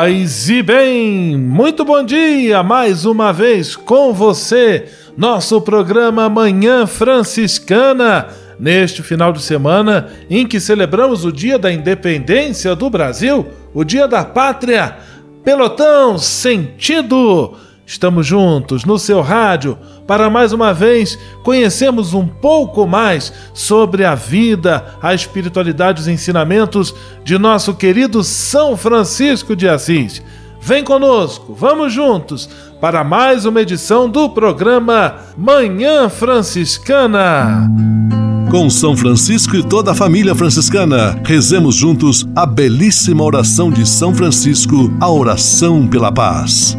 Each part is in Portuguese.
Paz e bem, muito bom dia mais uma vez com você, nosso programa Manhã Franciscana, neste final de semana em que celebramos o Dia da Independência do Brasil, o Dia da Pátria. Pelotão Sentido! Estamos juntos no seu rádio para mais uma vez conhecermos um pouco mais sobre a vida, a espiritualidade, os ensinamentos de nosso querido São Francisco de Assis. Vem conosco, vamos juntos para mais uma edição do programa Manhã Franciscana. Com São Francisco e toda a família franciscana, rezemos juntos a belíssima oração de São Francisco, a oração pela paz.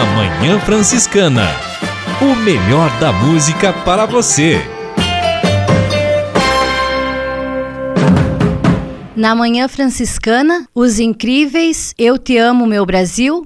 Na Manhã Franciscana. O melhor da música para você. Na Manhã Franciscana, os incríveis Eu Te Amo, Meu Brasil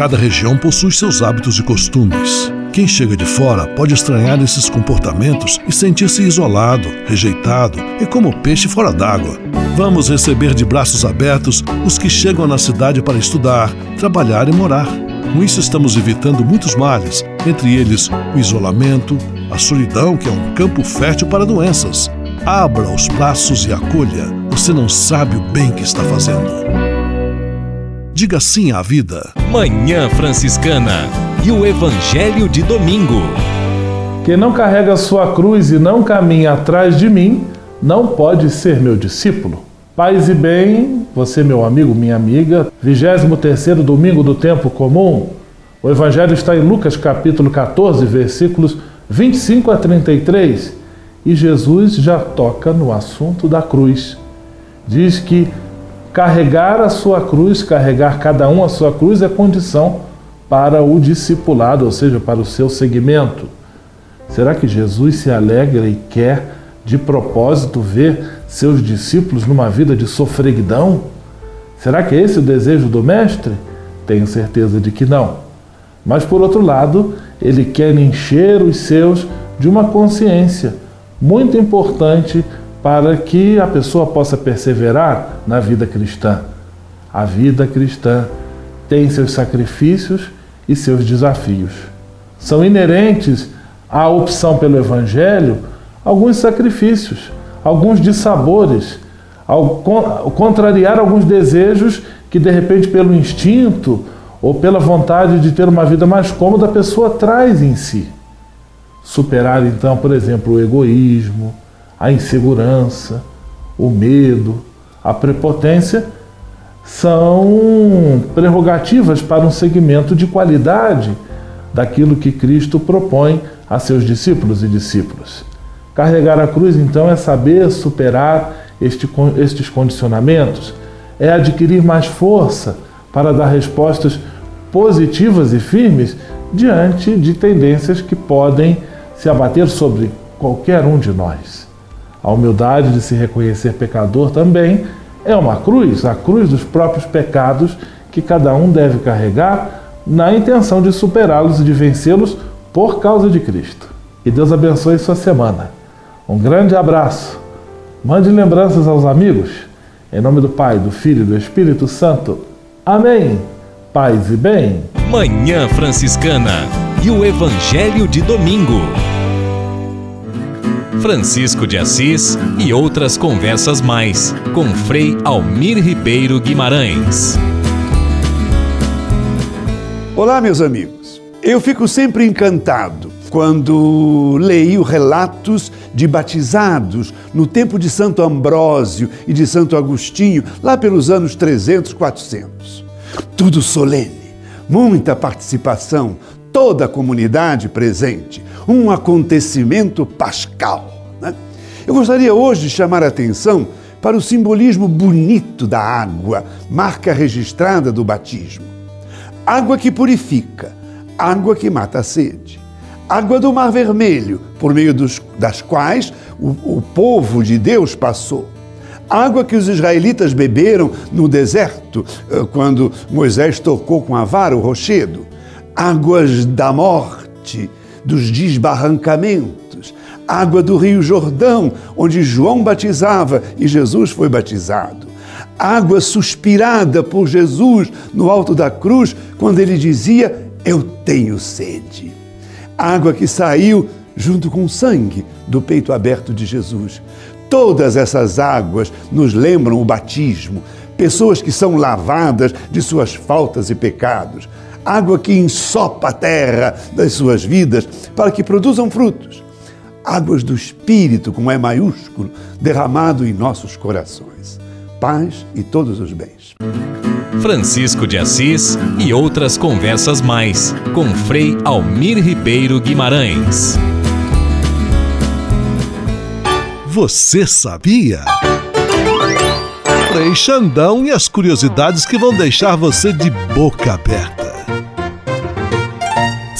Cada região possui seus hábitos e costumes. Quem chega de fora pode estranhar esses comportamentos e sentir-se isolado, rejeitado e como peixe fora d'água. Vamos receber de braços abertos os que chegam na cidade para estudar, trabalhar e morar. Com isso, estamos evitando muitos males, entre eles o isolamento, a solidão, que é um campo fértil para doenças. Abra os braços e acolha. Você não sabe o bem que está fazendo. Diga sim à vida. Manhã Franciscana e o Evangelho de Domingo. Quem não carrega sua cruz e não caminha atrás de mim, não pode ser meu discípulo. Paz e bem, você meu amigo, minha amiga, 23 domingo do tempo comum. O evangelho está em Lucas capítulo 14, versículos 25 a 33, e Jesus já toca no assunto da cruz. Diz que Carregar a sua cruz, carregar cada um a sua cruz é condição para o discipulado, ou seja, para o seu seguimento. Será que Jesus se alegra e quer de propósito ver seus discípulos numa vida de sofreguidão? Será que é esse o desejo do Mestre? Tenho certeza de que não. Mas por outro lado, ele quer encher os seus de uma consciência muito importante para que a pessoa possa perseverar na vida cristã. A vida cristã tem seus sacrifícios e seus desafios. São inerentes à opção pelo Evangelho alguns sacrifícios, alguns dissabores, ao contrariar alguns desejos que, de repente, pelo instinto ou pela vontade de ter uma vida mais cômoda, a pessoa traz em si. Superar, então, por exemplo, o egoísmo, a insegurança, o medo, a prepotência são prerrogativas para um segmento de qualidade daquilo que Cristo propõe a seus discípulos e discípulas. Carregar a cruz, então, é saber superar este, estes condicionamentos, é adquirir mais força para dar respostas positivas e firmes diante de tendências que podem se abater sobre qualquer um de nós. A humildade de se reconhecer pecador também é uma cruz, a cruz dos próprios pecados que cada um deve carregar na intenção de superá-los e de vencê-los por causa de Cristo. Que Deus abençoe sua semana. Um grande abraço. Mande lembranças aos amigos. Em nome do Pai, do Filho e do Espírito Santo. Amém. Paz e bem. Manhã Franciscana e o Evangelho de Domingo. Francisco de Assis e outras conversas mais com Frei Almir Ribeiro Guimarães. Olá, meus amigos. Eu fico sempre encantado quando leio relatos de batizados no tempo de Santo Ambrósio e de Santo Agostinho, lá pelos anos 300, 400. Tudo solene, muita participação, toda a comunidade presente, um acontecimento pascal. Né? Eu gostaria hoje de chamar a atenção para o simbolismo bonito da água, marca registrada do batismo. Água que purifica, água que mata a sede. Água do Mar Vermelho, por meio dos, das quais o, o povo de Deus passou água que os israelitas beberam no deserto, eh, quando Moisés tocou com a vara o rochedo, águas da morte, dos desbarrancamentos, água do Rio Jordão, onde João batizava e Jesus foi batizado. Água suspirada por Jesus no alto da cruz, quando ele dizia: Eu tenho sede. Água que saiu junto com o sangue do peito aberto de Jesus. Todas essas águas nos lembram o batismo, pessoas que são lavadas de suas faltas e pecados. Água que ensopa a terra das suas vidas para que produzam frutos águas do Espírito, com E maiúsculo, derramado em nossos corações. Paz e todos os bens. Francisco de Assis e outras conversas mais com Frei Almir Ribeiro Guimarães. Você sabia? Frei Xandão e as curiosidades que vão deixar você de boca aberta.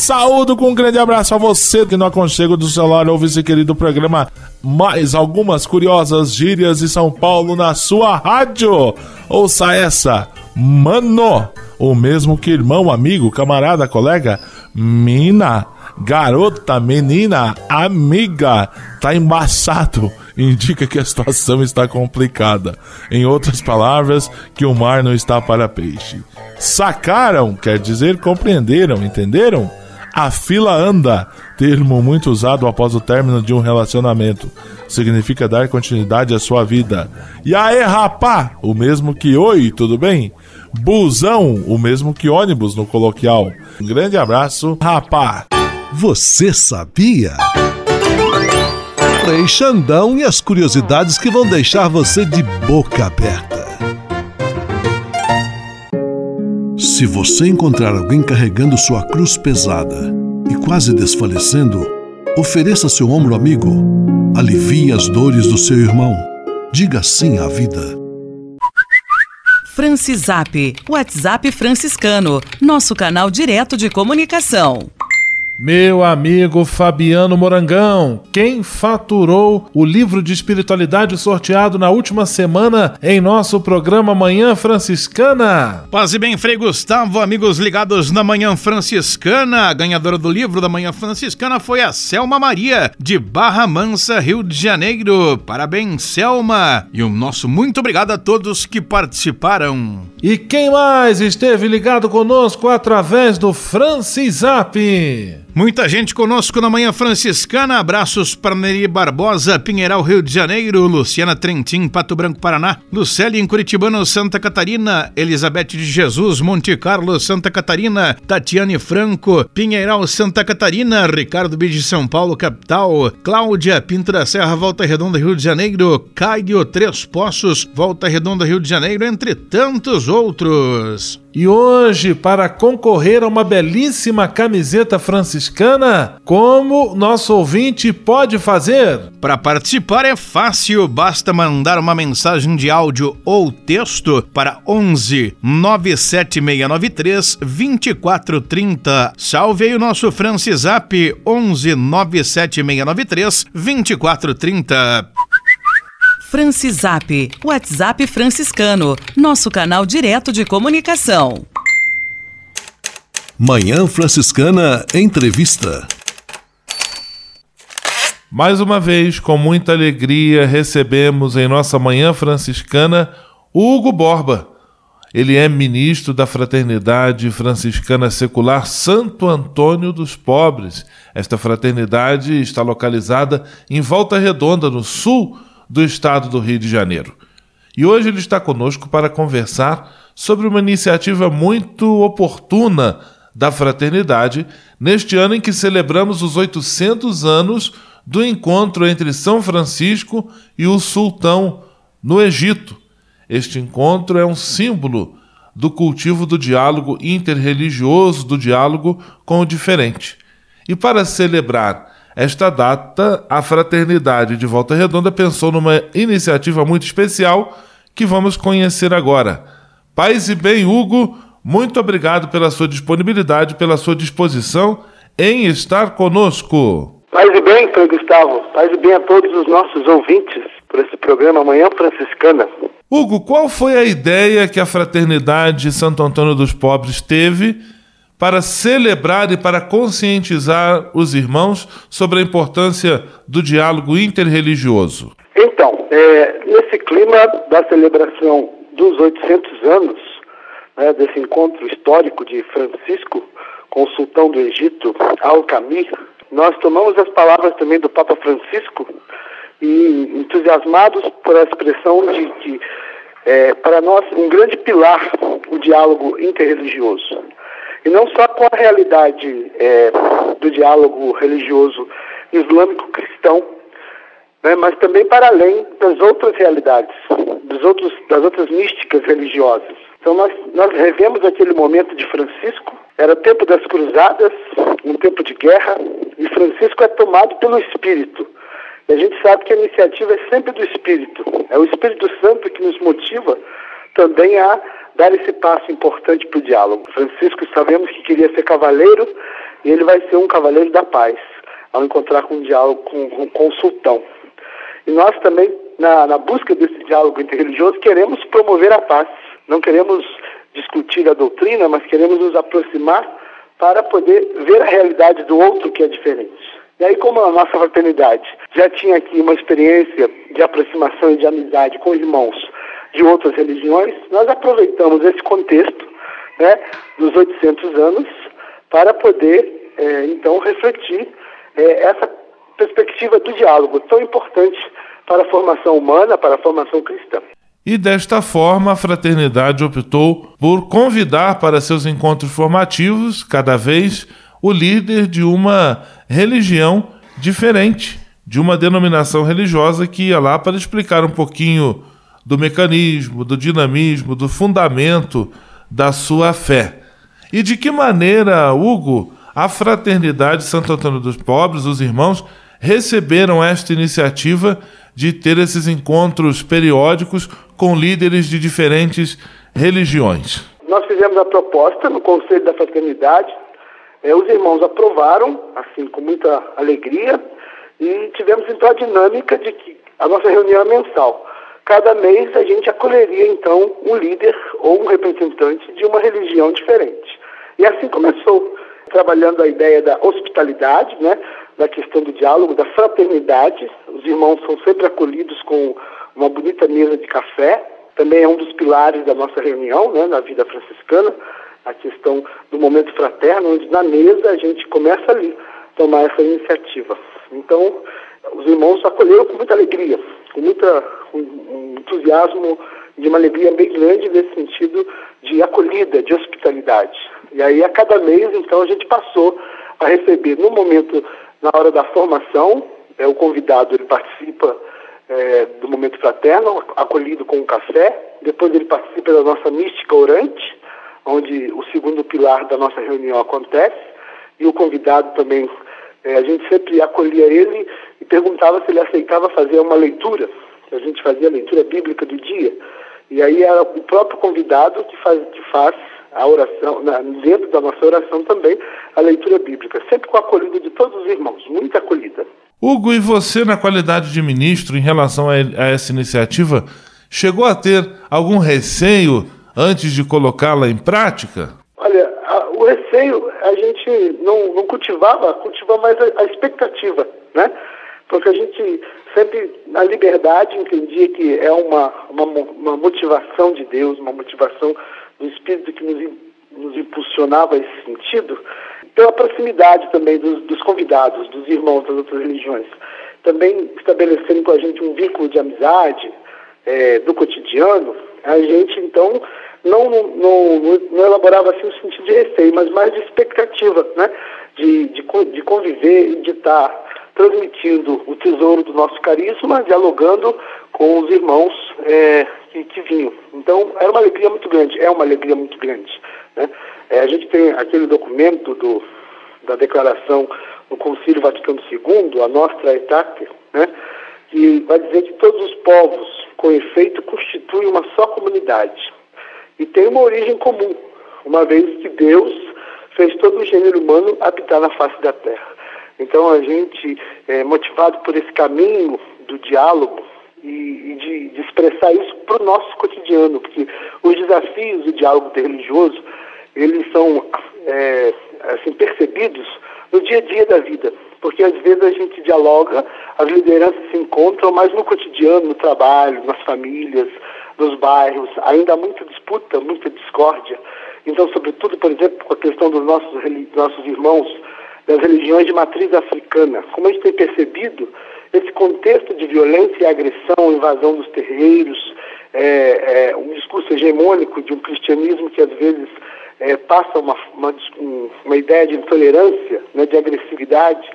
Saúdo com um grande abraço a você que no aconchego do celular ouve esse querido programa Mais algumas curiosas gírias de São Paulo na sua rádio. Ouça essa, mano, o mesmo que irmão, amigo, camarada, colega, mina, garota, menina, amiga, tá embaçado indica que a situação está complicada. Em outras palavras, que o mar não está para peixe. Sacaram quer dizer compreenderam, entenderam? A fila anda, termo muito usado após o término de um relacionamento. Significa dar continuidade à sua vida. E aê, rapá, o mesmo que oi, tudo bem? Busão, o mesmo que ônibus no coloquial. Um grande abraço, rapá. Você sabia? Frei Xandão e as curiosidades que vão deixar você de boca aberta. Se você encontrar alguém carregando sua cruz pesada e quase desfalecendo, ofereça seu ombro amigo. Alivie as dores do seu irmão. Diga sim à vida. Francisap, WhatsApp franciscano, nosso canal direto de comunicação. Meu amigo Fabiano Morangão, quem faturou o livro de espiritualidade sorteado na última semana em nosso programa Manhã Franciscana? Paz e bem, Frei Gustavo, amigos ligados na Manhã Franciscana. A ganhadora do livro da Manhã Franciscana foi a Selma Maria, de Barra Mansa, Rio de Janeiro. Parabéns, Selma! E o nosso muito obrigado a todos que participaram. E quem mais esteve ligado conosco através do Francisap? Muita gente conosco na Manhã Franciscana. Abraços para Neri Barbosa, Pinheiral, Rio de Janeiro, Luciana Trentin, Pato Branco, Paraná, Lucélia em Curitibano, Santa Catarina, Elizabeth de Jesus, Monte Carlo, Santa Catarina, Tatiane Franco, Pinheiral, Santa Catarina, Ricardo B de São Paulo, capital, Cláudia Pinto da Serra, Volta Redonda, Rio de Janeiro, Caio Três Poços, Volta Redonda, Rio de Janeiro, entre tantos outros. E hoje, para concorrer a uma belíssima camiseta franciscana, como nosso ouvinte pode fazer? Para participar é fácil, basta mandar uma mensagem de áudio ou texto para 11 97693 2430. Salve aí o nosso Francisap 11 97693 2430. Francisap, WhatsApp franciscano, nosso canal direto de comunicação. Manhã Franciscana Entrevista. Mais uma vez, com muita alegria, recebemos em nossa Manhã Franciscana Hugo Borba. Ele é ministro da Fraternidade Franciscana Secular Santo Antônio dos Pobres. Esta fraternidade está localizada em Volta Redonda, no sul do estado do Rio de Janeiro. E hoje ele está conosco para conversar sobre uma iniciativa muito oportuna da fraternidade neste ano em que celebramos os 800 anos do encontro entre São Francisco e o sultão no Egito. Este encontro é um símbolo do cultivo do diálogo interreligioso, do diálogo com o diferente. E para celebrar esta data, a Fraternidade de Volta Redonda pensou numa iniciativa muito especial que vamos conhecer agora. Paz e bem, Hugo, muito obrigado pela sua disponibilidade, pela sua disposição em estar conosco. Paz e bem, Frei Gustavo. Paz e bem a todos os nossos ouvintes por esse programa Manhã Franciscana. Hugo, qual foi a ideia que a Fraternidade Santo Antônio dos Pobres teve para celebrar e para conscientizar os irmãos sobre a importância do diálogo interreligioso? Então, é, nesse clima da celebração dos 800 anos né, desse encontro histórico de Francisco com o sultão do Egito, Al-Kamir, nós tomamos as palavras também do Papa Francisco e entusiasmados por a expressão de que, é, para nós, um grande pilar o diálogo interreligioso e não só com a realidade é, do diálogo religioso islâmico-cristão, né, mas também para além das outras realidades, dos outros, das outras místicas religiosas. Então nós, nós revemos aquele momento de Francisco, era tempo das cruzadas, um tempo de guerra, e Francisco é tomado pelo Espírito. E a gente sabe que a iniciativa é sempre do Espírito. É o Espírito Santo que nos motiva também a dar esse passo importante para o diálogo. Francisco sabemos que queria ser cavaleiro e ele vai ser um cavaleiro da paz ao encontrar com um diálogo com, com, com o sultão. E nós também, na, na busca desse diálogo interreligioso, queremos promover a paz. Não queremos discutir a doutrina, mas queremos nos aproximar para poder ver a realidade do outro que é diferente. E aí, como a nossa fraternidade já tinha aqui uma experiência de aproximação e de amizade com irmãos de outras religiões, nós aproveitamos esse contexto né, dos 800 anos para poder, é, então, refletir é, essa perspectiva do diálogo tão importante para a formação humana, para a formação cristã. E desta forma, a fraternidade optou por convidar para seus encontros formativos, cada vez, o líder de uma religião diferente, de uma denominação religiosa que ia lá para explicar um pouquinho do mecanismo, do dinamismo, do fundamento da sua fé. E de que maneira, Hugo, a Fraternidade Santo Antônio dos Pobres, os irmãos, receberam esta iniciativa de ter esses encontros periódicos com líderes de diferentes religiões? Nós fizemos a proposta no Conselho da Fraternidade, eh, os irmãos aprovaram, assim, com muita alegria, e tivemos então a dinâmica de que a nossa reunião é mensal. Cada mês a gente acolheria então um líder ou um representante de uma religião diferente. E assim começou trabalhando a ideia da hospitalidade, né, da questão do diálogo, da fraternidade. Os irmãos são sempre acolhidos com uma bonita mesa de café. Também é um dos pilares da nossa reunião, né, na vida franciscana, a questão do momento fraterno, onde na mesa a gente começa ali a tomar essa iniciativa. Então, os irmãos acolheram com muita alegria, com muita um entusiasmo, de uma alegria bem grande nesse sentido de acolhida, de hospitalidade. E aí, a cada mês, então, a gente passou a receber, no momento, na hora da formação, é, o convidado ele participa é, do momento fraterno, acolhido com um café. Depois, ele participa da nossa mística orante, onde o segundo pilar da nossa reunião acontece. E o convidado também, é, a gente sempre acolhia ele e perguntava se ele aceitava fazer uma leitura. A gente fazia a leitura bíblica do dia. E aí era o próprio convidado que faz, que faz a oração, na, dentro da nossa oração também, a leitura bíblica, sempre com a acolhida de todos os irmãos, muita acolhida. Hugo, e você, na qualidade de ministro, em relação a, a essa iniciativa, chegou a ter algum receio antes de colocá-la em prática? O receio a gente não, não cultivava, cultivava mais a, a expectativa, né? Porque a gente sempre, na liberdade, entendia que é uma, uma, uma motivação de Deus, uma motivação do Espírito que nos, nos impulsionava esse sentido, pela proximidade também dos, dos, convidados, dos irmãos das outras religiões. Também estabelecendo com a gente um vínculo de amizade é, do cotidiano, a gente então não, não, não, elaborava assim o sentido de receio, mas mais de expectativa, né? de, de, de conviver e de estar transmitindo o tesouro do nosso carisma, dialogando com os irmãos é, que, que, vinham. Então, era uma alegria muito grande, é uma alegria muito grande. Né? É, a gente tem aquele documento do, da declaração do Concílio Vaticano II, a Nostra Aetate, né? que vai dizer que todos os povos, com efeito, constituem uma só comunidade e têm uma origem comum, uma vez que Deus fez todo o gênero humano habitar na face da terra. Então a gente, é, motivado por esse caminho do diálogo e, e de, de, expressar isso para o nosso cotidiano, porque os desafios do diálogo interreligioso, eles são é, assim, percebidos no dia a dia da vida, porque às vezes a gente dialoga, as lideranças se encontram, mas no cotidiano, no trabalho, nas famílias, nos bairros, ainda há muita disputa, muita discórdia. Então, sobretudo, por exemplo, com a questão dos nossos, nossos irmãos das religiões de matriz africana. Como a gente tem percebido, esse contexto de violência e agressão, invasão dos terreiros, é, é, um discurso hegemônico de um cristianismo que às vezes é, passa uma, uma, uma, ideia de intolerância, né, de agressividade.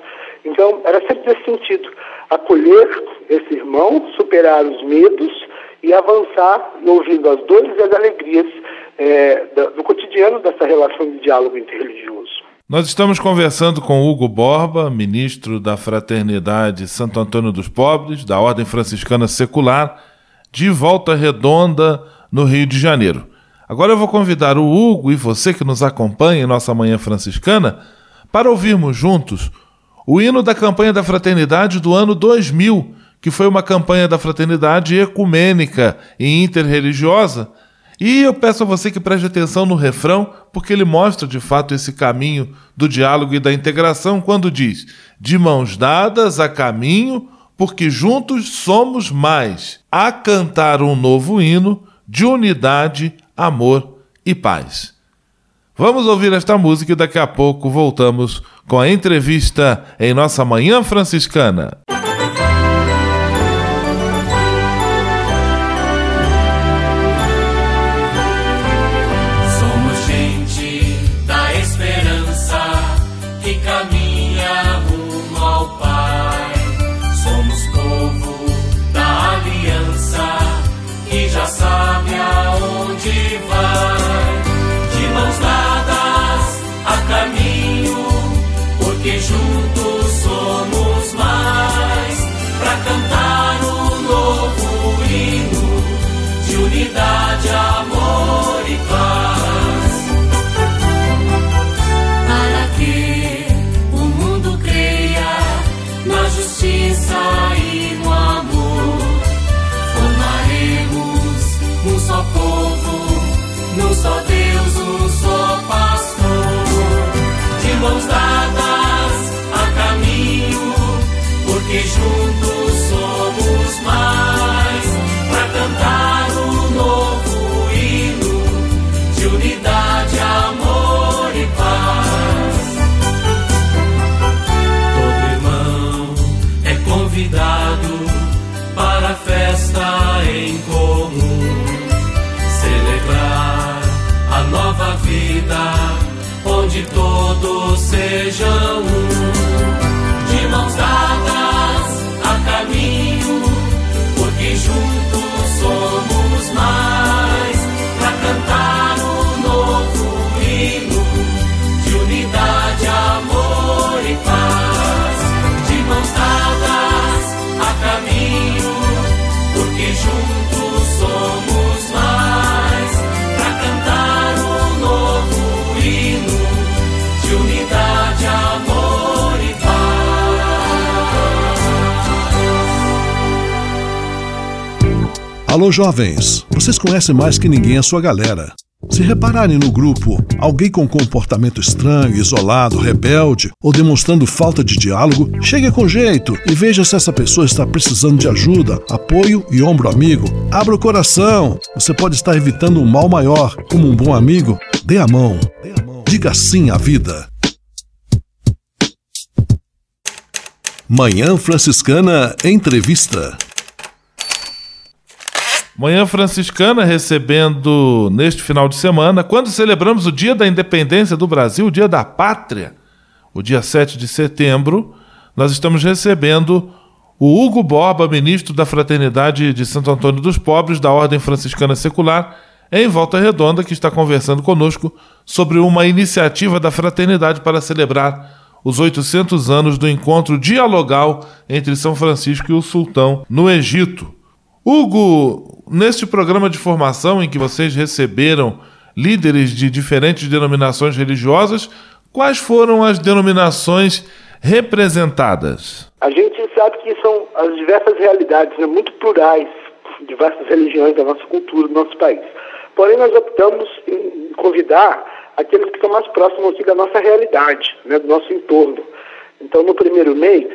Então, era sempre nesse sentido, acolher esse irmão, superar os medos e avançar ouvindo as dores e as alegrias é, do cotidiano dessa relação de diálogo interreligioso. Nós estamos conversando com Hugo Borba, ministro da Fraternidade Santo Antônio dos Pobres, da Ordem Franciscana Secular, de Volta Redonda, no Rio de Janeiro. Agora eu vou convidar o Hugo e você que nos acompanha em nossa Manhã Franciscana para ouvirmos juntos o hino da campanha da Fraternidade do ano 2000, que foi uma campanha da Fraternidade ecumênica e interreligiosa. E eu peço a você que preste atenção no refrão, porque ele mostra de fato esse caminho do diálogo e da integração quando diz: de mãos dadas a caminho, porque juntos somos mais, a cantar um novo hino de unidade, amor e paz. Vamos ouvir esta música e daqui a pouco voltamos com a entrevista em nossa Manhã Franciscana. Alô, jovens! Vocês conhecem mais que ninguém a sua galera. Se repararem no grupo alguém com comportamento estranho, isolado, rebelde ou demonstrando falta de diálogo, chegue com jeito e veja se essa pessoa está precisando de ajuda, apoio e ombro amigo. Abra o coração. Você pode estar evitando um mal maior. Como um bom amigo, dê a mão. Diga sim à vida. Manhã Franciscana Entrevista. Manhã Franciscana recebendo neste final de semana, quando celebramos o Dia da Independência do Brasil, o Dia da Pátria, o dia 7 de setembro, nós estamos recebendo o Hugo Borba, ministro da Fraternidade de Santo Antônio dos Pobres, da Ordem Franciscana Secular, em Volta Redonda, que está conversando conosco sobre uma iniciativa da Fraternidade para celebrar os 800 anos do encontro dialogal entre São Francisco e o Sultão no Egito. Hugo, neste programa de formação em que vocês receberam líderes de diferentes denominações religiosas, quais foram as denominações representadas? A gente sabe que são as diversas realidades né, muito plurais, diversas religiões da nossa cultura, do nosso país. Porém, nós optamos em convidar aqueles que estão mais próximos da nossa realidade, né, do nosso entorno. Então, no primeiro mês,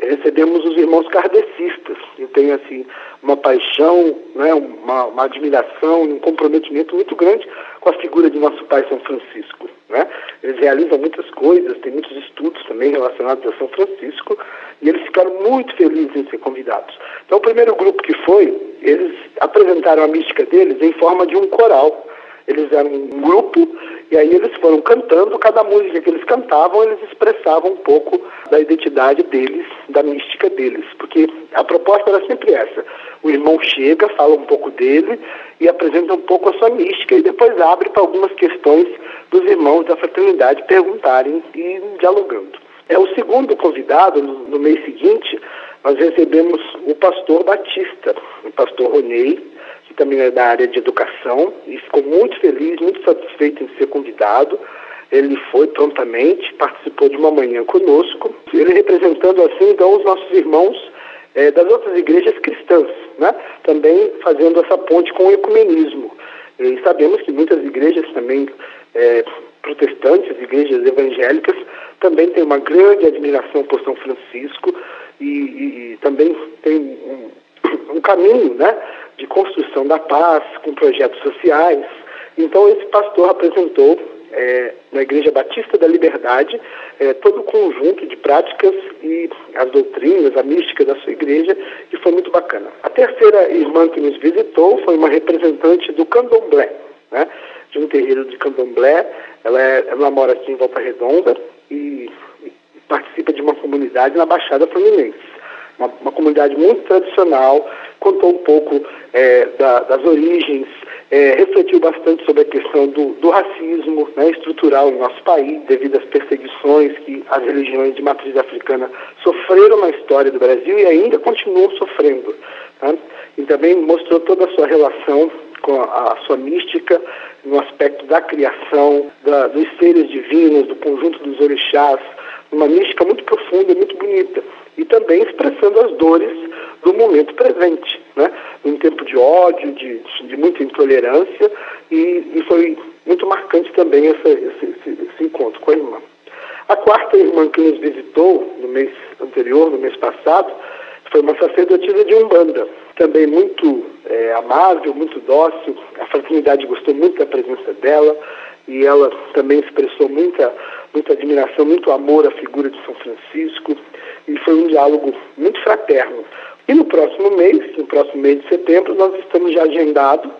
recebemos os irmãos kardecistas. Eu tenho, assim, uma paixão, né, uma, uma admiração, um comprometimento muito grande com a figura de nosso pai São Francisco. Né? Eles realizam muitas coisas, tem muitos estudos também relacionados a São Francisco, e eles ficaram muito felizes em ser convidados. Então, o primeiro grupo que foi, eles apresentaram a mística deles em forma de um coral. Eles eram um grupo E aí eles foram cantando, cada música que eles cantavam, eles expressavam um pouco da identidade deles, da mística deles. Porque a proposta era sempre essa. O irmão chega, fala um pouco dele e apresenta um pouco a sua mística e depois abre para algumas questões dos irmãos da fraternidade perguntarem e dialogando. É o segundo convidado, no, no mês seguinte, nós recebemos o pastor Batista, o pastor Ronei, também é da área de educação, e ficou muito feliz, muito satisfeito em ser convidado. Ele foi prontamente, participou de uma manhã conosco, ele representando assim então os nossos irmãos é, das outras igrejas cristãs, né? também fazendo essa ponte com o ecumenismo. E sabemos que muitas igrejas também é, protestantes, igrejas evangélicas, também têm uma grande admiração por São Francisco e, e, e também tem um, um caminho né, de construção da paz com projetos sociais. Então, esse pastor apresentou é, na Igreja Batista da Liberdade é, todo o conjunto de práticas e as doutrinas, a mística da sua igreja, e foi muito bacana. A terceira irmã que nos visitou foi uma representante do candomblé, né, de um terreiro de candomblé. Ela, é, ela mora aqui em Volta Redonda e, e participa de uma comunidade na Baixada Fluminense uma, uma comunidade muito tradicional, contou um pouco é, da, das origens, é, refletiu bastante sobre a questão do, do racismo né, estrutural no nosso país, devido às perseguições que as religiões de matriz africana sofreram na história do Brasil e ainda continuam sofrendo. Né? E também mostrou toda a sua relação com a, a sua mística no aspecto da criação, da, dos seres divinos, do conjunto dos orixás, uma mística muito profunda, muito bonita e também expressando as dores do momento presente, né? Um tempo de ódio, de, de muita intolerância e, e, foi muito marcante também essa, esse, esse, esse, encontro com a irmã. A quarta irmã que nos visitou no mês anterior, no mês passado, foi uma sacerdotisa de Umbanda, também muito é, amável, muito dócil. A fraternidade gostou muito da presença dela e ela também expressou muita, muita admiração, muito amor à figura de São Francisco e foi um diálogo muito fraterno. E no próximo mês, no próximo mês de setembro, nós estamos já agendados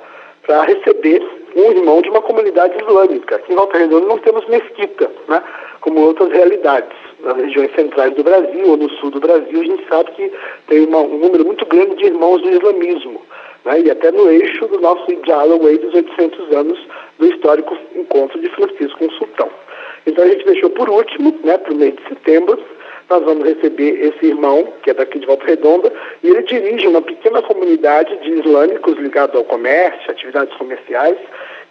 para receber um irmão de uma comunidade islâmica. Aqui em Volta Redonda não temos mesquita, né? como outras realidades. Nas regiões centrais do Brasil ou no sul do Brasil, a gente sabe que tem uma, um número muito grande de irmãos do islamismo. Né? E até no eixo do nosso diálogo aí dos 800 anos do histórico encontro de Francisco com o Sultão. Então a gente deixou por último, né, para o mês de setembro, nós vamos receber esse irmão, que é daqui de Volta Redonda, e ele dirige uma pequena comunidade de islâmicos ligados ao comércio, atividades comerciais,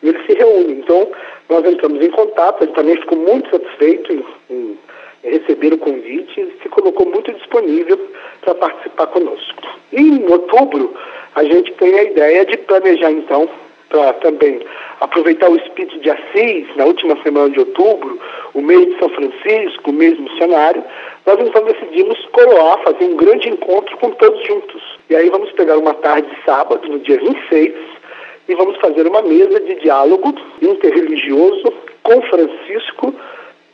e eles se reúnem. Então, nós entramos em contato, ele também ficou muito satisfeito em, em receber o convite e se colocou muito disponível para participar conosco. E em outubro, a gente tem a ideia de planejar, então, para também aproveitar o espírito de Assis, na última semana de outubro, o mês de São Francisco, o mês missionário, nós então decidimos coroar, fazer um grande encontro com todos juntos. E aí vamos pegar uma tarde de sábado, no dia 26, e vamos fazer uma mesa de diálogo interreligioso com Francisco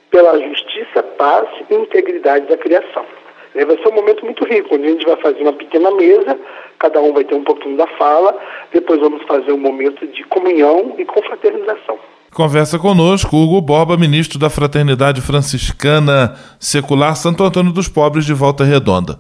pela justiça, paz e integridade da criação. Vai ser um momento muito rico, onde a gente vai fazer uma pequena mesa, cada um vai ter um pouquinho da fala, depois vamos fazer um momento de comunhão e confraternização. Conversa conosco Hugo Borba, ministro da Fraternidade Franciscana Secular Santo Antônio dos Pobres de Volta Redonda.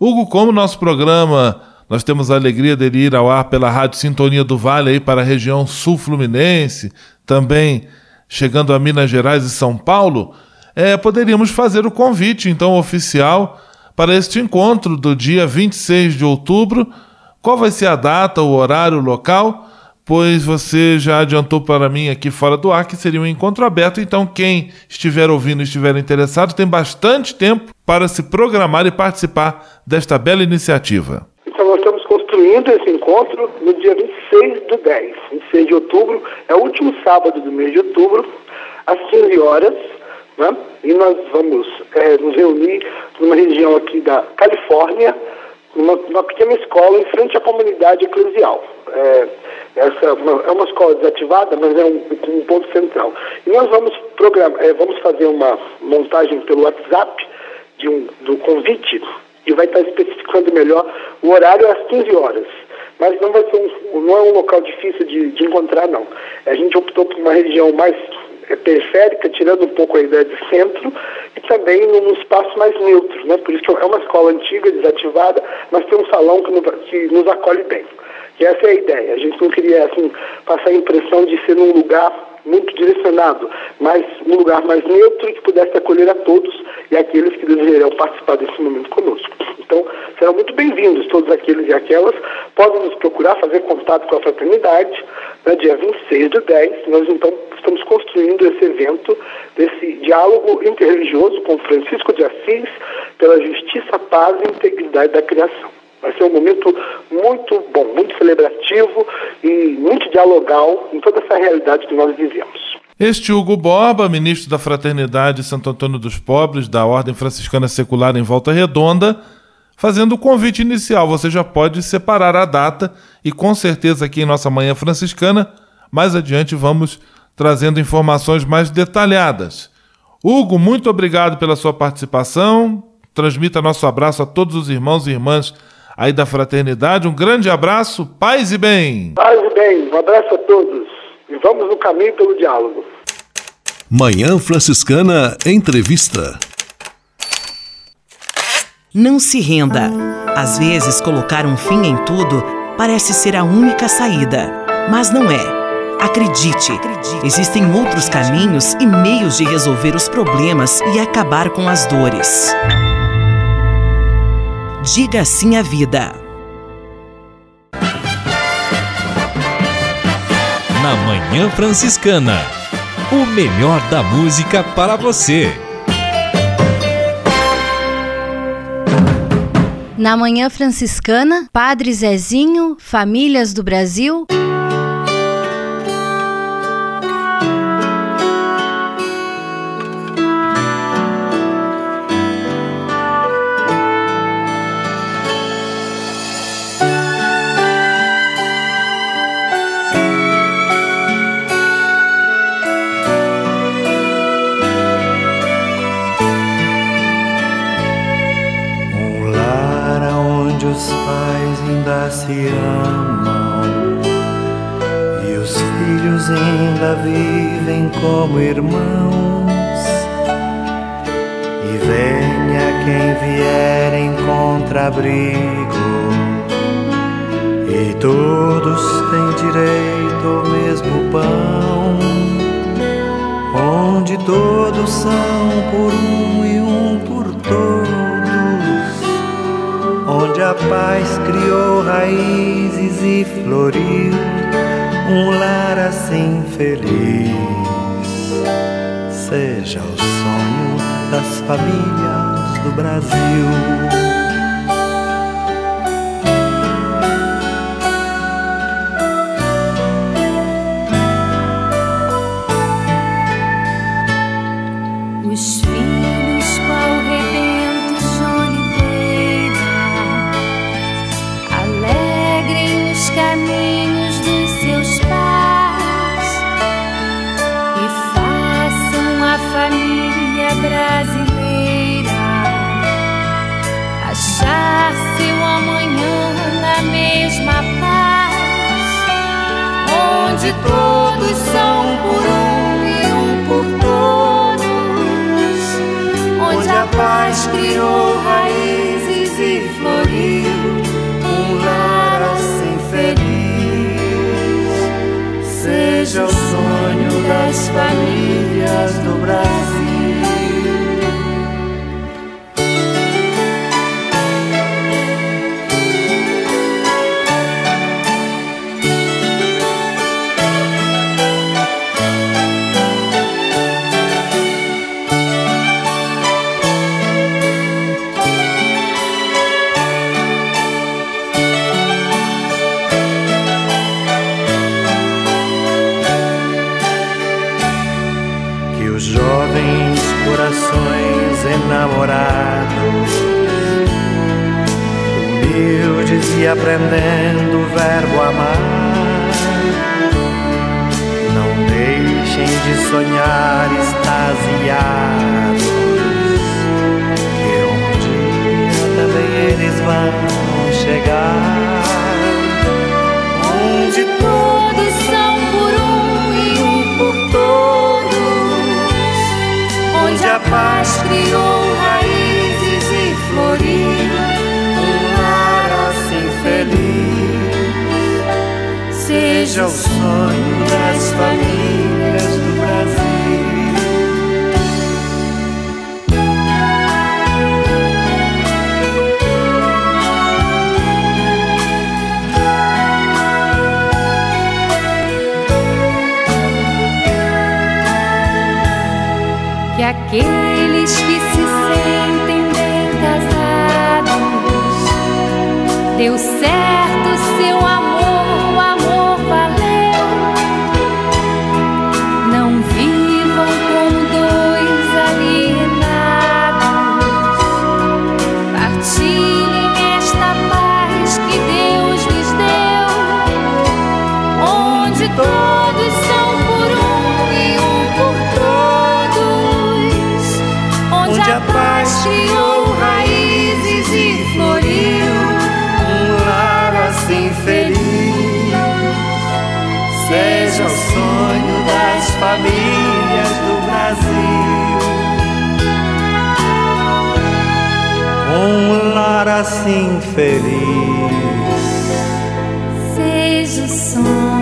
Hugo, como nosso programa, nós temos a alegria de ir ao ar pela Rádio Sintonia do Vale aí para a região sul fluminense, também chegando a Minas Gerais e São Paulo, é, poderíamos fazer o convite então oficial para este encontro do dia 26 de outubro. Qual vai ser a data, o horário, o local? pois você já adiantou para mim aqui fora do ar que seria um encontro aberto, então quem estiver ouvindo e estiver interessado tem bastante tempo para se programar e participar desta bela iniciativa. Então nós estamos construindo esse encontro no dia 26 do 10, 26 de outubro, é o último sábado do mês de outubro, às 15 horas, né? e nós vamos é, nos reunir numa região aqui da Califórnia, numa, numa pequena escola em frente à comunidade eclesial. É, essa é uma, é uma escola desativada, mas é um, um ponto central. E nós vamos programar, é, vamos fazer uma montagem pelo WhatsApp de um, do convite e vai estar especificando melhor o horário às 15 horas. Mas não vai ser um, não é um local difícil de, de encontrar, não. A gente optou por uma região mais periférica, tirando um pouco a ideia de centro, e também num espaço mais neutro. Né? Por isso que é uma escola antiga, desativada, mas tem um salão que nos, acolhe bem. E essa é a ideia. A gente não queria assim, passar a impressão de ser um lugar muito direcionado, mas um lugar mais neutro que pudesse acolher a todos e aqueles que desejariam participar desse momento conosco. Então, serão muito bem-vindos todos aqueles e aquelas. Podem nos procurar, fazer contato com a fraternidade. No dia 26 de 10, nós então estamos construindo esse evento, desse diálogo interreligioso com Francisco de Assis pela justiça, paz e integridade da criação. Vai ser um momento muito bom, muito celebrativo e muito dialogal em toda essa realidade que nós vivemos. Este Hugo Borba, ministro da Fraternidade Santo Antônio dos Pobres, da Ordem Franciscana Secular em Volta Redonda, fazendo o convite inicial. Você já pode separar a data e com certeza aqui em nossa Manhã Franciscana, mais adiante vamos trazendo informações mais detalhadas. Hugo, muito obrigado pela sua participação. Transmita nosso abraço a todos os irmãos e irmãs aí da fraternidade. Um grande abraço, paz e bem. Paz e bem, um abraço a todos. E vamos no caminho pelo diálogo. Manhã Franciscana Entrevista. Não se renda. Às vezes, colocar um fim em tudo parece ser a única saída, mas não é. Acredite, existem outros caminhos e meios de resolver os problemas e acabar com as dores. Diga sim à vida. Na Manhã Franciscana. O melhor da música para você. Na Manhã Franciscana, Padre Zezinho, Famílias do Brasil. Como irmãos. E venha quem vier em contrabrigo, e todos têm direito ao mesmo pão, onde todos são por um e um por todos onde a paz criou raízes e floriu um lar assim feliz. Seja o sonho das famílias do Brasil. Deu certo famílias do Brasil. Um lar assim feliz. seja o sonho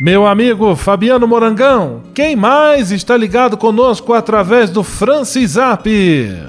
Meu amigo Fabiano Morangão, quem mais está ligado conosco através do Francisap?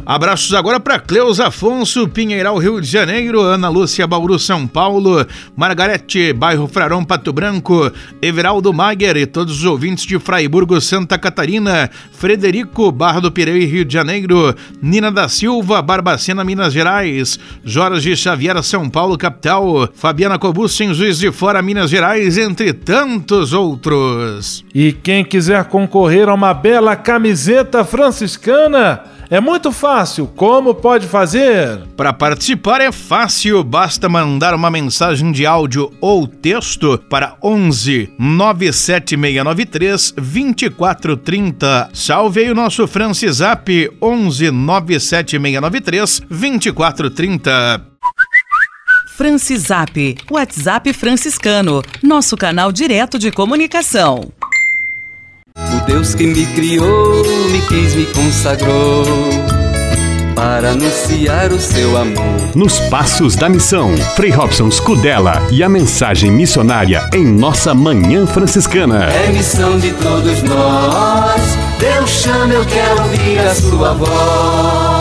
Abraços agora para Cleus Afonso, Pinheiral, Rio de Janeiro, Ana Lúcia, Bauru, São Paulo, Margarete, bairro Frarão, Pato Branco, Everaldo Mager e todos os ouvintes de Fraiburgo, Santa Catarina, Frederico, Barra do Pireí, Rio de Janeiro, Nina da Silva, Barbacena, Minas Gerais, Jorge Xavier, São Paulo, capital, Fabiana Cobusso, em Juiz de Fora, Minas Gerais, entre tantos outros. E quem quiser concorrer a uma bela camiseta franciscana, é muito fácil. Como pode fazer? Para participar é fácil, basta mandar uma mensagem de áudio ou texto para 11 97693 2430. Salve aí o nosso Francisap 11 97693 2430. Francisap, WhatsApp franciscano, nosso canal direto de comunicação. O Deus que me criou, me quis, me consagrou para anunciar o seu amor. Nos Passos da Missão, Frei Robson Scudella e a mensagem missionária em nossa Manhã Franciscana. É missão de todos nós. Deus chama, eu quero ouvir a sua voz.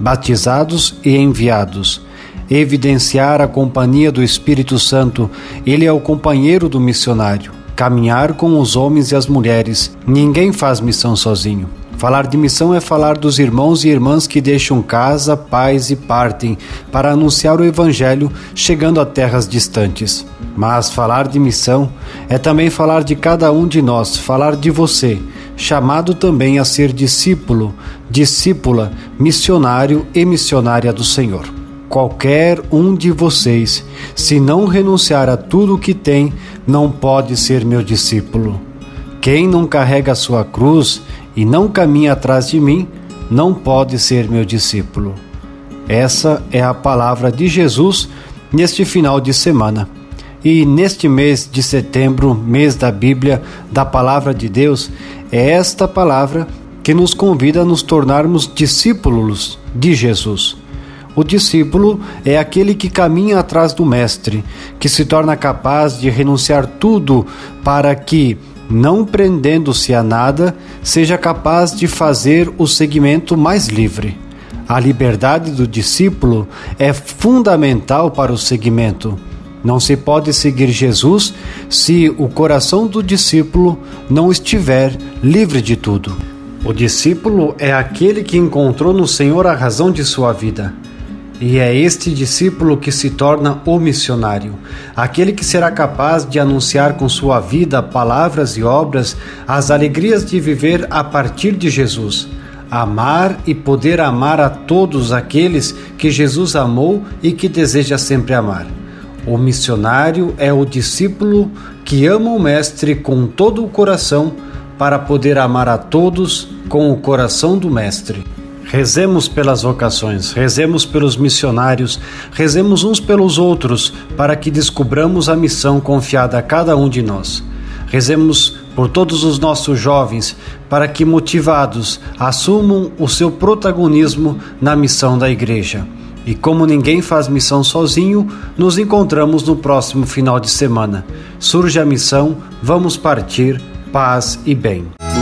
batizados e enviados evidenciar a companhia do Espírito Santo, ele é o companheiro do missionário. Caminhar com os homens e as mulheres. Ninguém faz missão sozinho. Falar de missão é falar dos irmãos e irmãs que deixam casa, pais e partem para anunciar o Evangelho chegando a terras distantes. Mas falar de missão é também falar de cada um de nós, falar de você, chamado também a ser discípulo, discípula, missionário e missionária do Senhor qualquer um de vocês, se não renunciar a tudo o que tem, não pode ser meu discípulo. Quem não carrega a sua cruz e não caminha atrás de mim, não pode ser meu discípulo. Essa é a palavra de Jesus neste final de semana. E neste mês de setembro, mês da Bíblia, da palavra de Deus, é esta palavra que nos convida a nos tornarmos discípulos de Jesus. O discípulo é aquele que caminha atrás do Mestre, que se torna capaz de renunciar tudo para que, não prendendo-se a nada, seja capaz de fazer o segmento mais livre. A liberdade do discípulo é fundamental para o segmento. Não se pode seguir Jesus se o coração do discípulo não estiver livre de tudo. O discípulo é aquele que encontrou no Senhor a razão de sua vida. E é este discípulo que se torna o missionário, aquele que será capaz de anunciar com sua vida, palavras e obras as alegrias de viver a partir de Jesus. Amar e poder amar a todos aqueles que Jesus amou e que deseja sempre amar. O missionário é o discípulo que ama o Mestre com todo o coração para poder amar a todos com o coração do Mestre. Rezemos pelas vocações, rezemos pelos missionários, rezemos uns pelos outros para que descubramos a missão confiada a cada um de nós. Rezemos por todos os nossos jovens para que, motivados, assumam o seu protagonismo na missão da Igreja. E como ninguém faz missão sozinho, nos encontramos no próximo final de semana. Surge a missão, vamos partir, paz e bem.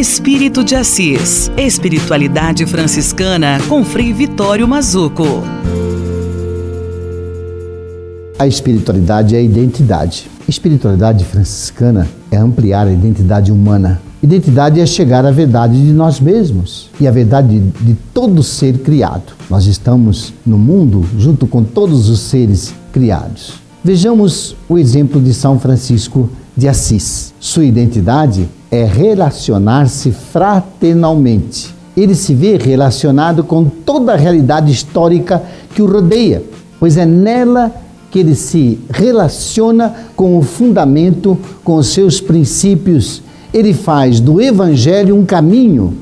Espírito de Assis. Espiritualidade franciscana com Frei Vitório Mazuco. A espiritualidade é a identidade. Espiritualidade franciscana é ampliar a identidade humana. Identidade é chegar à verdade de nós mesmos e à verdade de todo ser criado. Nós estamos no mundo junto com todos os seres criados. Vejamos o exemplo de São Francisco de Assis. Sua identidade é relacionar-se fraternalmente. Ele se vê relacionado com toda a realidade histórica que o rodeia, pois é nela que ele se relaciona com o fundamento, com os seus princípios. Ele faz do Evangelho um caminho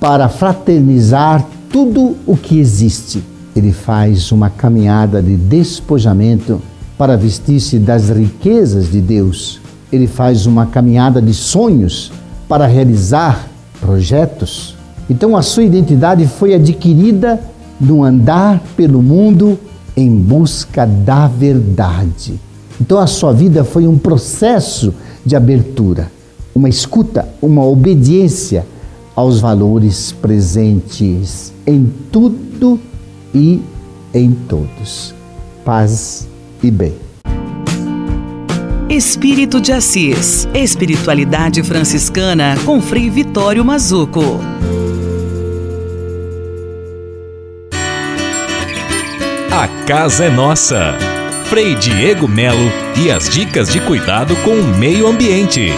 para fraternizar tudo o que existe. Ele faz uma caminhada de despojamento para vestir-se das riquezas de Deus ele faz uma caminhada de sonhos para realizar projetos. Então a sua identidade foi adquirida no andar pelo mundo em busca da verdade. Então a sua vida foi um processo de abertura, uma escuta, uma obediência aos valores presentes em tudo e em todos. Paz e bem. Espírito de Assis. Espiritualidade franciscana com Frei Vitório Mazuco. A casa é nossa. Frei Diego Melo e as dicas de cuidado com o meio ambiente.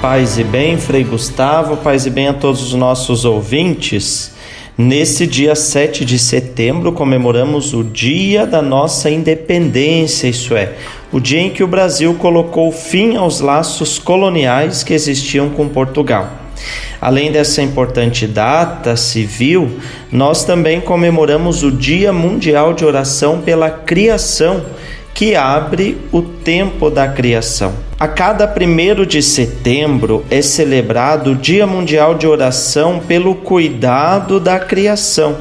Paz e bem, Frei Gustavo, paz e bem a todos os nossos ouvintes. Nesse dia 7 de setembro, comemoramos o dia da nossa independência, isso é, o dia em que o Brasil colocou fim aos laços coloniais que existiam com Portugal. Além dessa importante data civil, nós também comemoramos o Dia Mundial de Oração pela Criação que abre o tempo da criação. A cada primeiro de setembro é celebrado o Dia Mundial de Oração pelo Cuidado da Criação,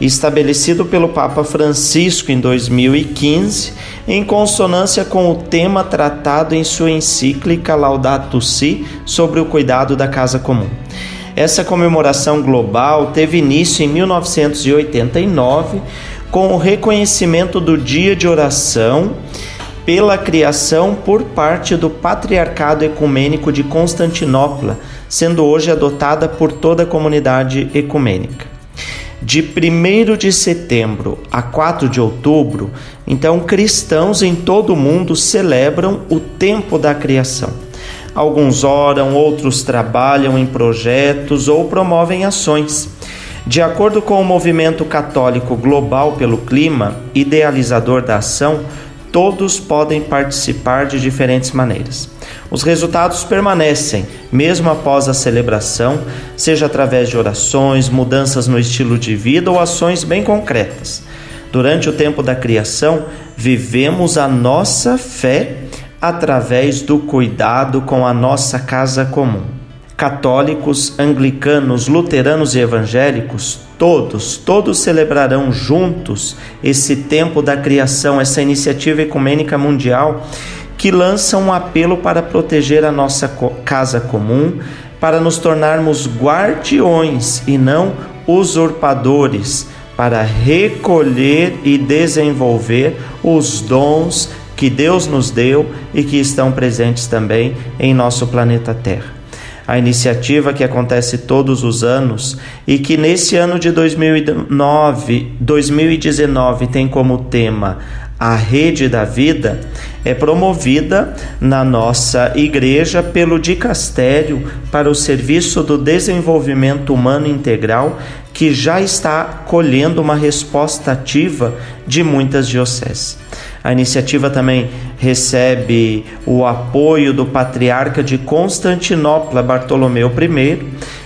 estabelecido pelo Papa Francisco em 2015, em consonância com o tema tratado em sua encíclica Laudato Si sobre o cuidado da casa comum. Essa comemoração global teve início em 1989 com o reconhecimento do dia de oração pela criação por parte do Patriarcado Ecumênico de Constantinopla, sendo hoje adotada por toda a comunidade ecumênica. De 1 de setembro a 4 de outubro, então cristãos em todo o mundo celebram o tempo da criação. Alguns oram, outros trabalham em projetos ou promovem ações. De acordo com o movimento católico global pelo clima, idealizador da ação, todos podem participar de diferentes maneiras. Os resultados permanecem, mesmo após a celebração, seja através de orações, mudanças no estilo de vida ou ações bem concretas. Durante o tempo da criação, vivemos a nossa fé através do cuidado com a nossa casa comum. Católicos, anglicanos, luteranos e evangélicos, todos, todos celebrarão juntos esse tempo da criação, essa iniciativa ecumênica mundial que lança um apelo para proteger a nossa casa comum, para nos tornarmos guardiões e não usurpadores, para recolher e desenvolver os dons que Deus nos deu e que estão presentes também em nosso planeta Terra. A iniciativa que acontece todos os anos e que nesse ano de 2009, 2019 tem como tema a rede da vida é promovida na nossa igreja pelo Dicastério para o Serviço do Desenvolvimento Humano Integral, que já está colhendo uma resposta ativa de muitas dioceses. A iniciativa também recebe o apoio do patriarca de Constantinopla, Bartolomeu I,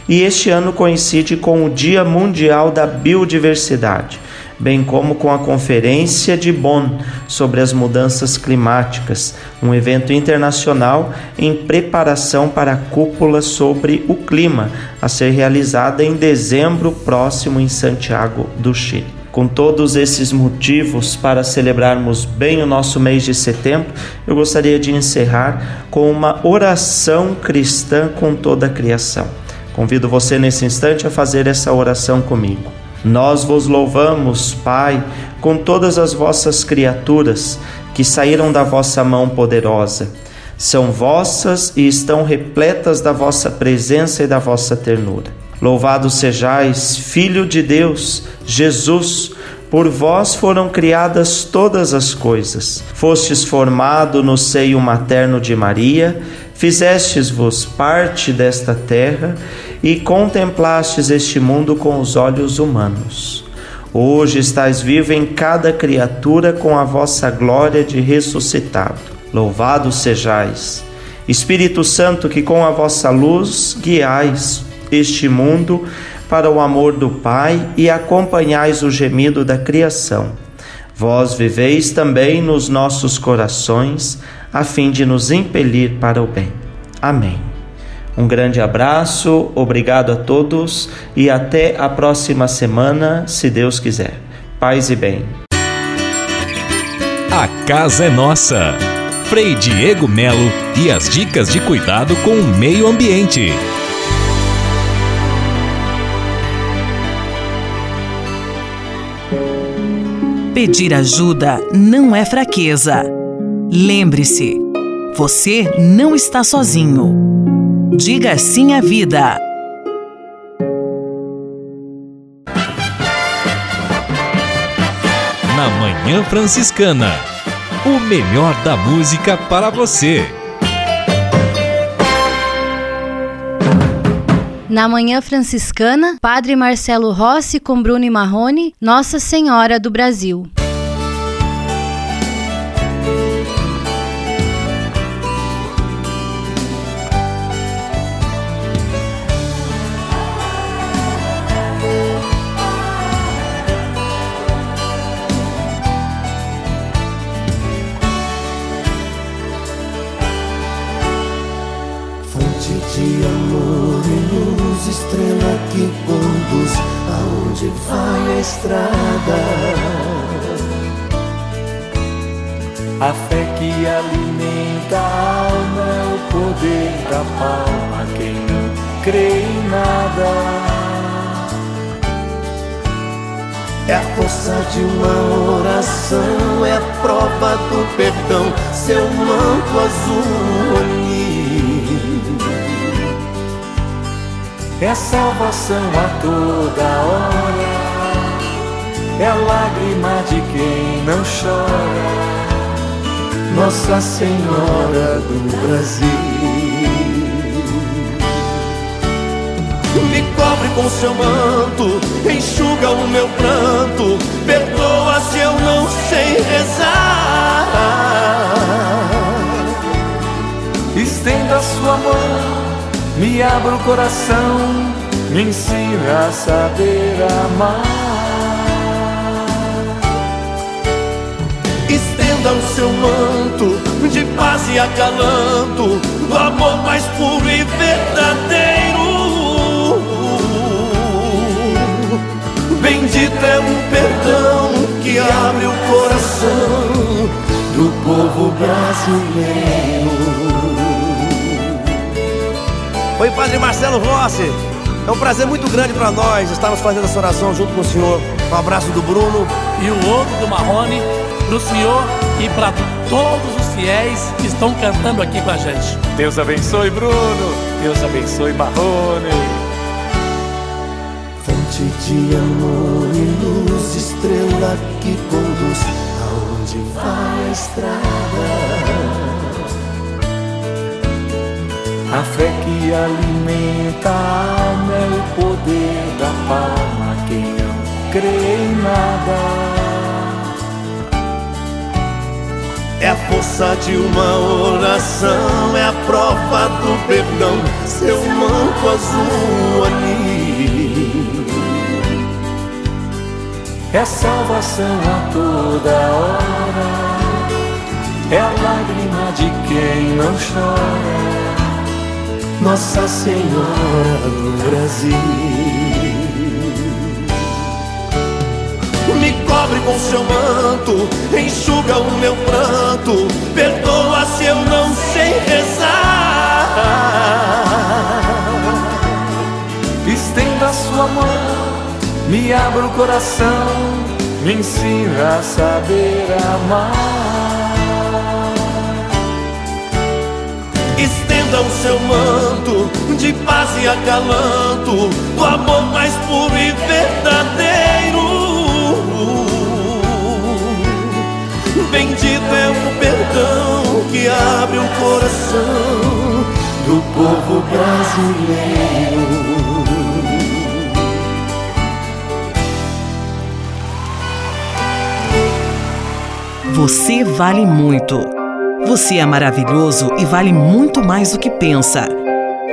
e este ano coincide com o Dia Mundial da Biodiversidade bem como com a Conferência de Bonn sobre as mudanças climáticas, um evento internacional em preparação para a cúpula sobre o clima, a ser realizada em dezembro próximo em Santiago do Chile. Com todos esses motivos para celebrarmos bem o nosso mês de setembro, eu gostaria de encerrar com uma oração cristã com toda a criação. Convido você nesse instante a fazer essa oração comigo. Nós vos louvamos, Pai, com todas as vossas criaturas que saíram da vossa mão poderosa. São vossas e estão repletas da vossa presença e da vossa ternura. Louvado sejais, Filho de Deus, Jesus, por vós foram criadas todas as coisas. Fostes formado no seio materno de Maria, fizestes-vos parte desta terra e contemplastes este mundo com os olhos humanos. Hoje estais vivo em cada criatura com a vossa glória de ressuscitado. Louvado sejais. Espírito Santo, que com a vossa luz guiais este mundo para o amor do Pai e acompanhais o gemido da criação. Vós viveis também nos nossos corações, a fim de nos impelir para o bem. Amém. Um grande abraço, obrigado a todos e até a próxima semana, se Deus quiser. Paz e bem. A casa é nossa. Frei Diego Melo e as dicas de cuidado com o meio ambiente. Pedir ajuda não é fraqueza. Lembre-se, você não está sozinho. Diga sim à vida. Na Manhã Franciscana, o melhor da música para você. Na Manhã Franciscana, Padre Marcelo Rossi com Bruno Marrone, Nossa Senhora do Brasil. Vai a estrada. A fé que alimenta a alma é o poder da palma. Quem não crê em nada. É a força de uma oração, é a prova do perdão, seu manto azul é salvação a toda hora, é lágrima de quem não chora, Nossa Senhora do Brasil. Me cobre com seu manto, enxuga o meu pranto, perdoa se eu não sei rezar. Estenda a sua mão me abra o coração, me ensina a saber amar. Estenda o seu manto de paz e acalanto, do amor mais puro e verdadeiro. Bendito é o perdão que abre o coração do povo brasileiro. Oi, Padre Marcelo Rossi. É um prazer muito grande para nós estarmos fazendo essa oração junto com o senhor. Um abraço do Bruno. E o outro do Marrone, para o senhor e para todos os fiéis que estão cantando aqui com a gente. Deus abençoe, Bruno. Deus abençoe, Marrone. Fonte de amor e luz, estrela que conduz aonde vai a estrada. A fé alimenta alma é o poder da palma. Quem não crê em nada É a força de uma oração, é a prova do perdão, seu manto azul ali. é salvação a toda hora, é a lágrima de quem não chora. Nossa Senhora do Brasil. Me cobre com seu manto, enxuga o meu pranto, perdoa se eu não sei rezar. Estenda a sua mão, me abra o coração, me ensina a saber amar. Estenda o seu manto de paz e acalanto, do amor mais puro e verdadeiro. Bendito é o perdão que abre o coração do povo brasileiro. Você vale muito. Você é maravilhoso e vale muito mais do que pensa.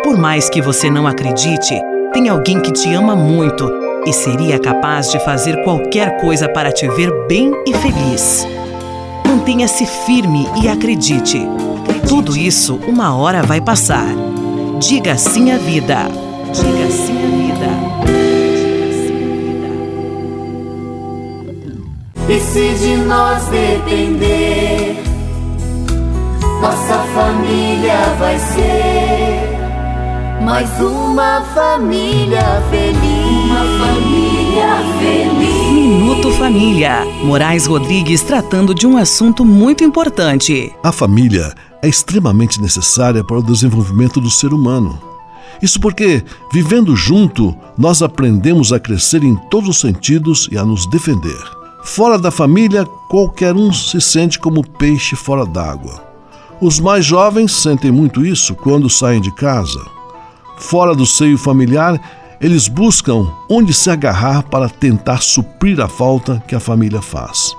Por mais que você não acredite, tem alguém que te ama muito e seria capaz de fazer qualquer coisa para te ver bem e feliz. Mantenha-se firme e acredite. Tudo isso uma hora vai passar. Diga sim à vida. Diga sim à vida. E se de nós depender, nossa família vai ser mais uma família feliz. Uma família feliz. Minuto Família. Moraes Rodrigues tratando de um assunto muito importante. A família é extremamente necessária para o desenvolvimento do ser humano. Isso porque, vivendo junto, nós aprendemos a crescer em todos os sentidos e a nos defender. Fora da família, qualquer um se sente como peixe fora d'água. Os mais jovens sentem muito isso quando saem de casa. Fora do seio familiar, eles buscam onde se agarrar para tentar suprir a falta que a família faz.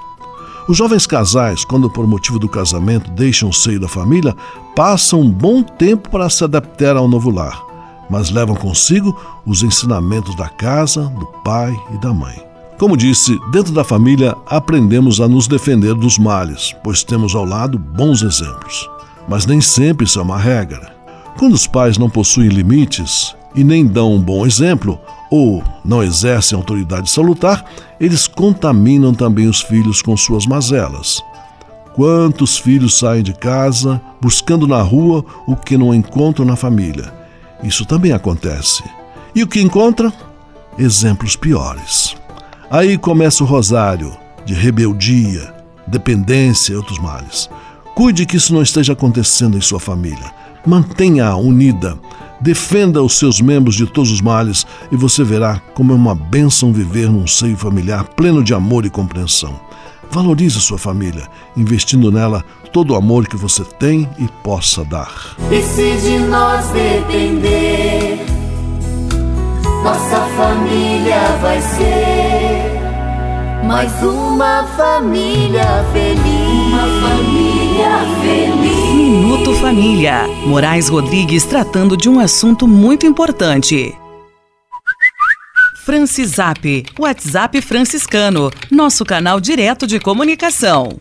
Os jovens casais, quando por motivo do casamento deixam o seio da família, passam um bom tempo para se adaptar ao novo lar, mas levam consigo os ensinamentos da casa, do pai e da mãe. Como disse, dentro da família aprendemos a nos defender dos males, pois temos ao lado bons exemplos. Mas nem sempre isso é uma regra. Quando os pais não possuem limites e nem dão um bom exemplo, ou não exercem autoridade salutar, eles contaminam também os filhos com suas mazelas. Quantos filhos saem de casa buscando na rua o que não encontram na família? Isso também acontece. E o que encontram? Exemplos piores. Aí começa o rosário de rebeldia, dependência e outros males. Cuide que isso não esteja acontecendo em sua família. Mantenha-a unida. Defenda os seus membros de todos os males e você verá como é uma bênção viver num seio familiar pleno de amor e compreensão. Valorize sua família, investindo nela todo o amor que você tem e possa dar. E se de nós depender, nossa família vai ser mais uma família feliz. Uma família. Minuto Família. Moraes Rodrigues tratando de um assunto muito importante. Francisap, WhatsApp franciscano, nosso canal direto de comunicação.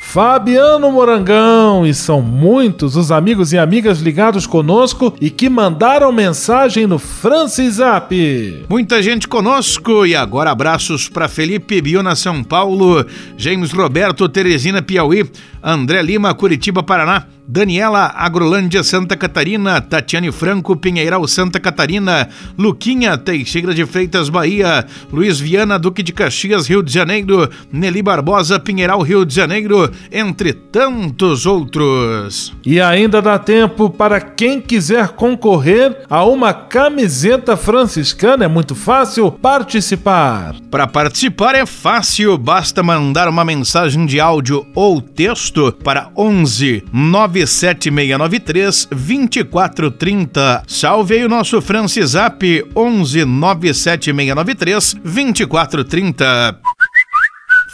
Fabiano Morangão, e são muitos os amigos e amigas ligados conosco e que mandaram mensagem no Francis Zap. Muita gente conosco e agora abraços para Felipe Biona São Paulo, James Roberto Teresina Piauí, André Lima Curitiba Paraná, Daniela Agrolândia Santa Catarina, Tatiane Franco Pinheiral Santa Catarina, Luquinha Teixeira de Freitas Bahia, Luiz Viana Duque de Caxias Rio de Janeiro, Nelly Barbosa Pinheiral Rio de Janeiro, entre tantos outros. E ainda dá tempo para quem quiser concorrer a uma camiseta franciscana, é muito fácil participar. Para participar é fácil, basta mandar uma mensagem de áudio ou texto para 11 9 97693 2430. Salve aí o nosso Francisap 11 97693 2430.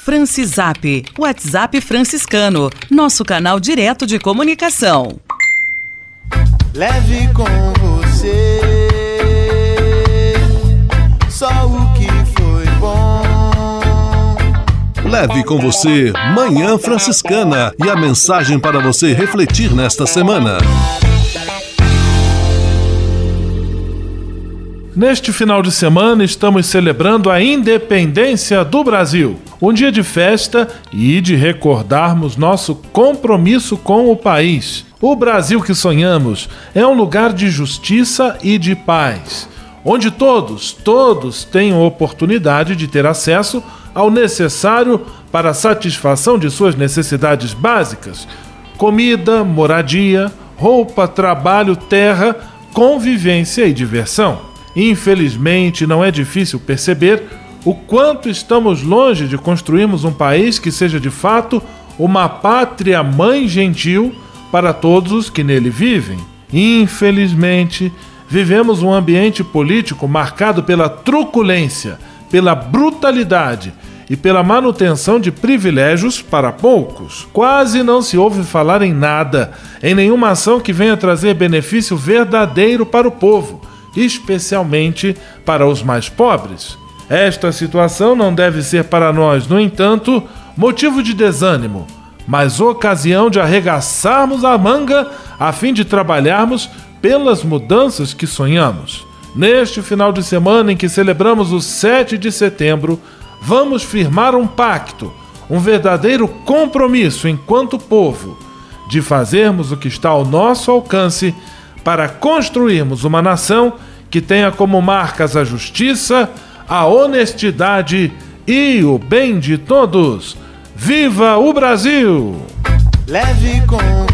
Francisap, WhatsApp franciscano, nosso canal direto de comunicação. Leve com Leve com você Manhã Franciscana e a mensagem para você refletir nesta semana. Neste final de semana estamos celebrando a independência do Brasil. Um dia de festa e de recordarmos nosso compromisso com o país. O Brasil que sonhamos é um lugar de justiça e de paz, onde todos, todos tenham oportunidade de ter acesso ao necessário para a satisfação de suas necessidades básicas: comida, moradia, roupa, trabalho, terra, convivência e diversão. Infelizmente, não é difícil perceber o quanto estamos longe de construirmos um país que seja de fato uma pátria mãe gentil para todos os que nele vivem. Infelizmente, vivemos um ambiente político marcado pela truculência, pela brutalidade e pela manutenção de privilégios para poucos. Quase não se ouve falar em nada, em nenhuma ação que venha trazer benefício verdadeiro para o povo, especialmente para os mais pobres. Esta situação não deve ser para nós, no entanto, motivo de desânimo, mas ocasião de arregaçarmos a manga a fim de trabalharmos pelas mudanças que sonhamos. Neste final de semana em que celebramos o 7 de setembro, vamos firmar um pacto, um verdadeiro compromisso enquanto povo, de fazermos o que está ao nosso alcance para construirmos uma nação que tenha como marcas a justiça, a honestidade e o bem de todos. Viva o Brasil! Leve com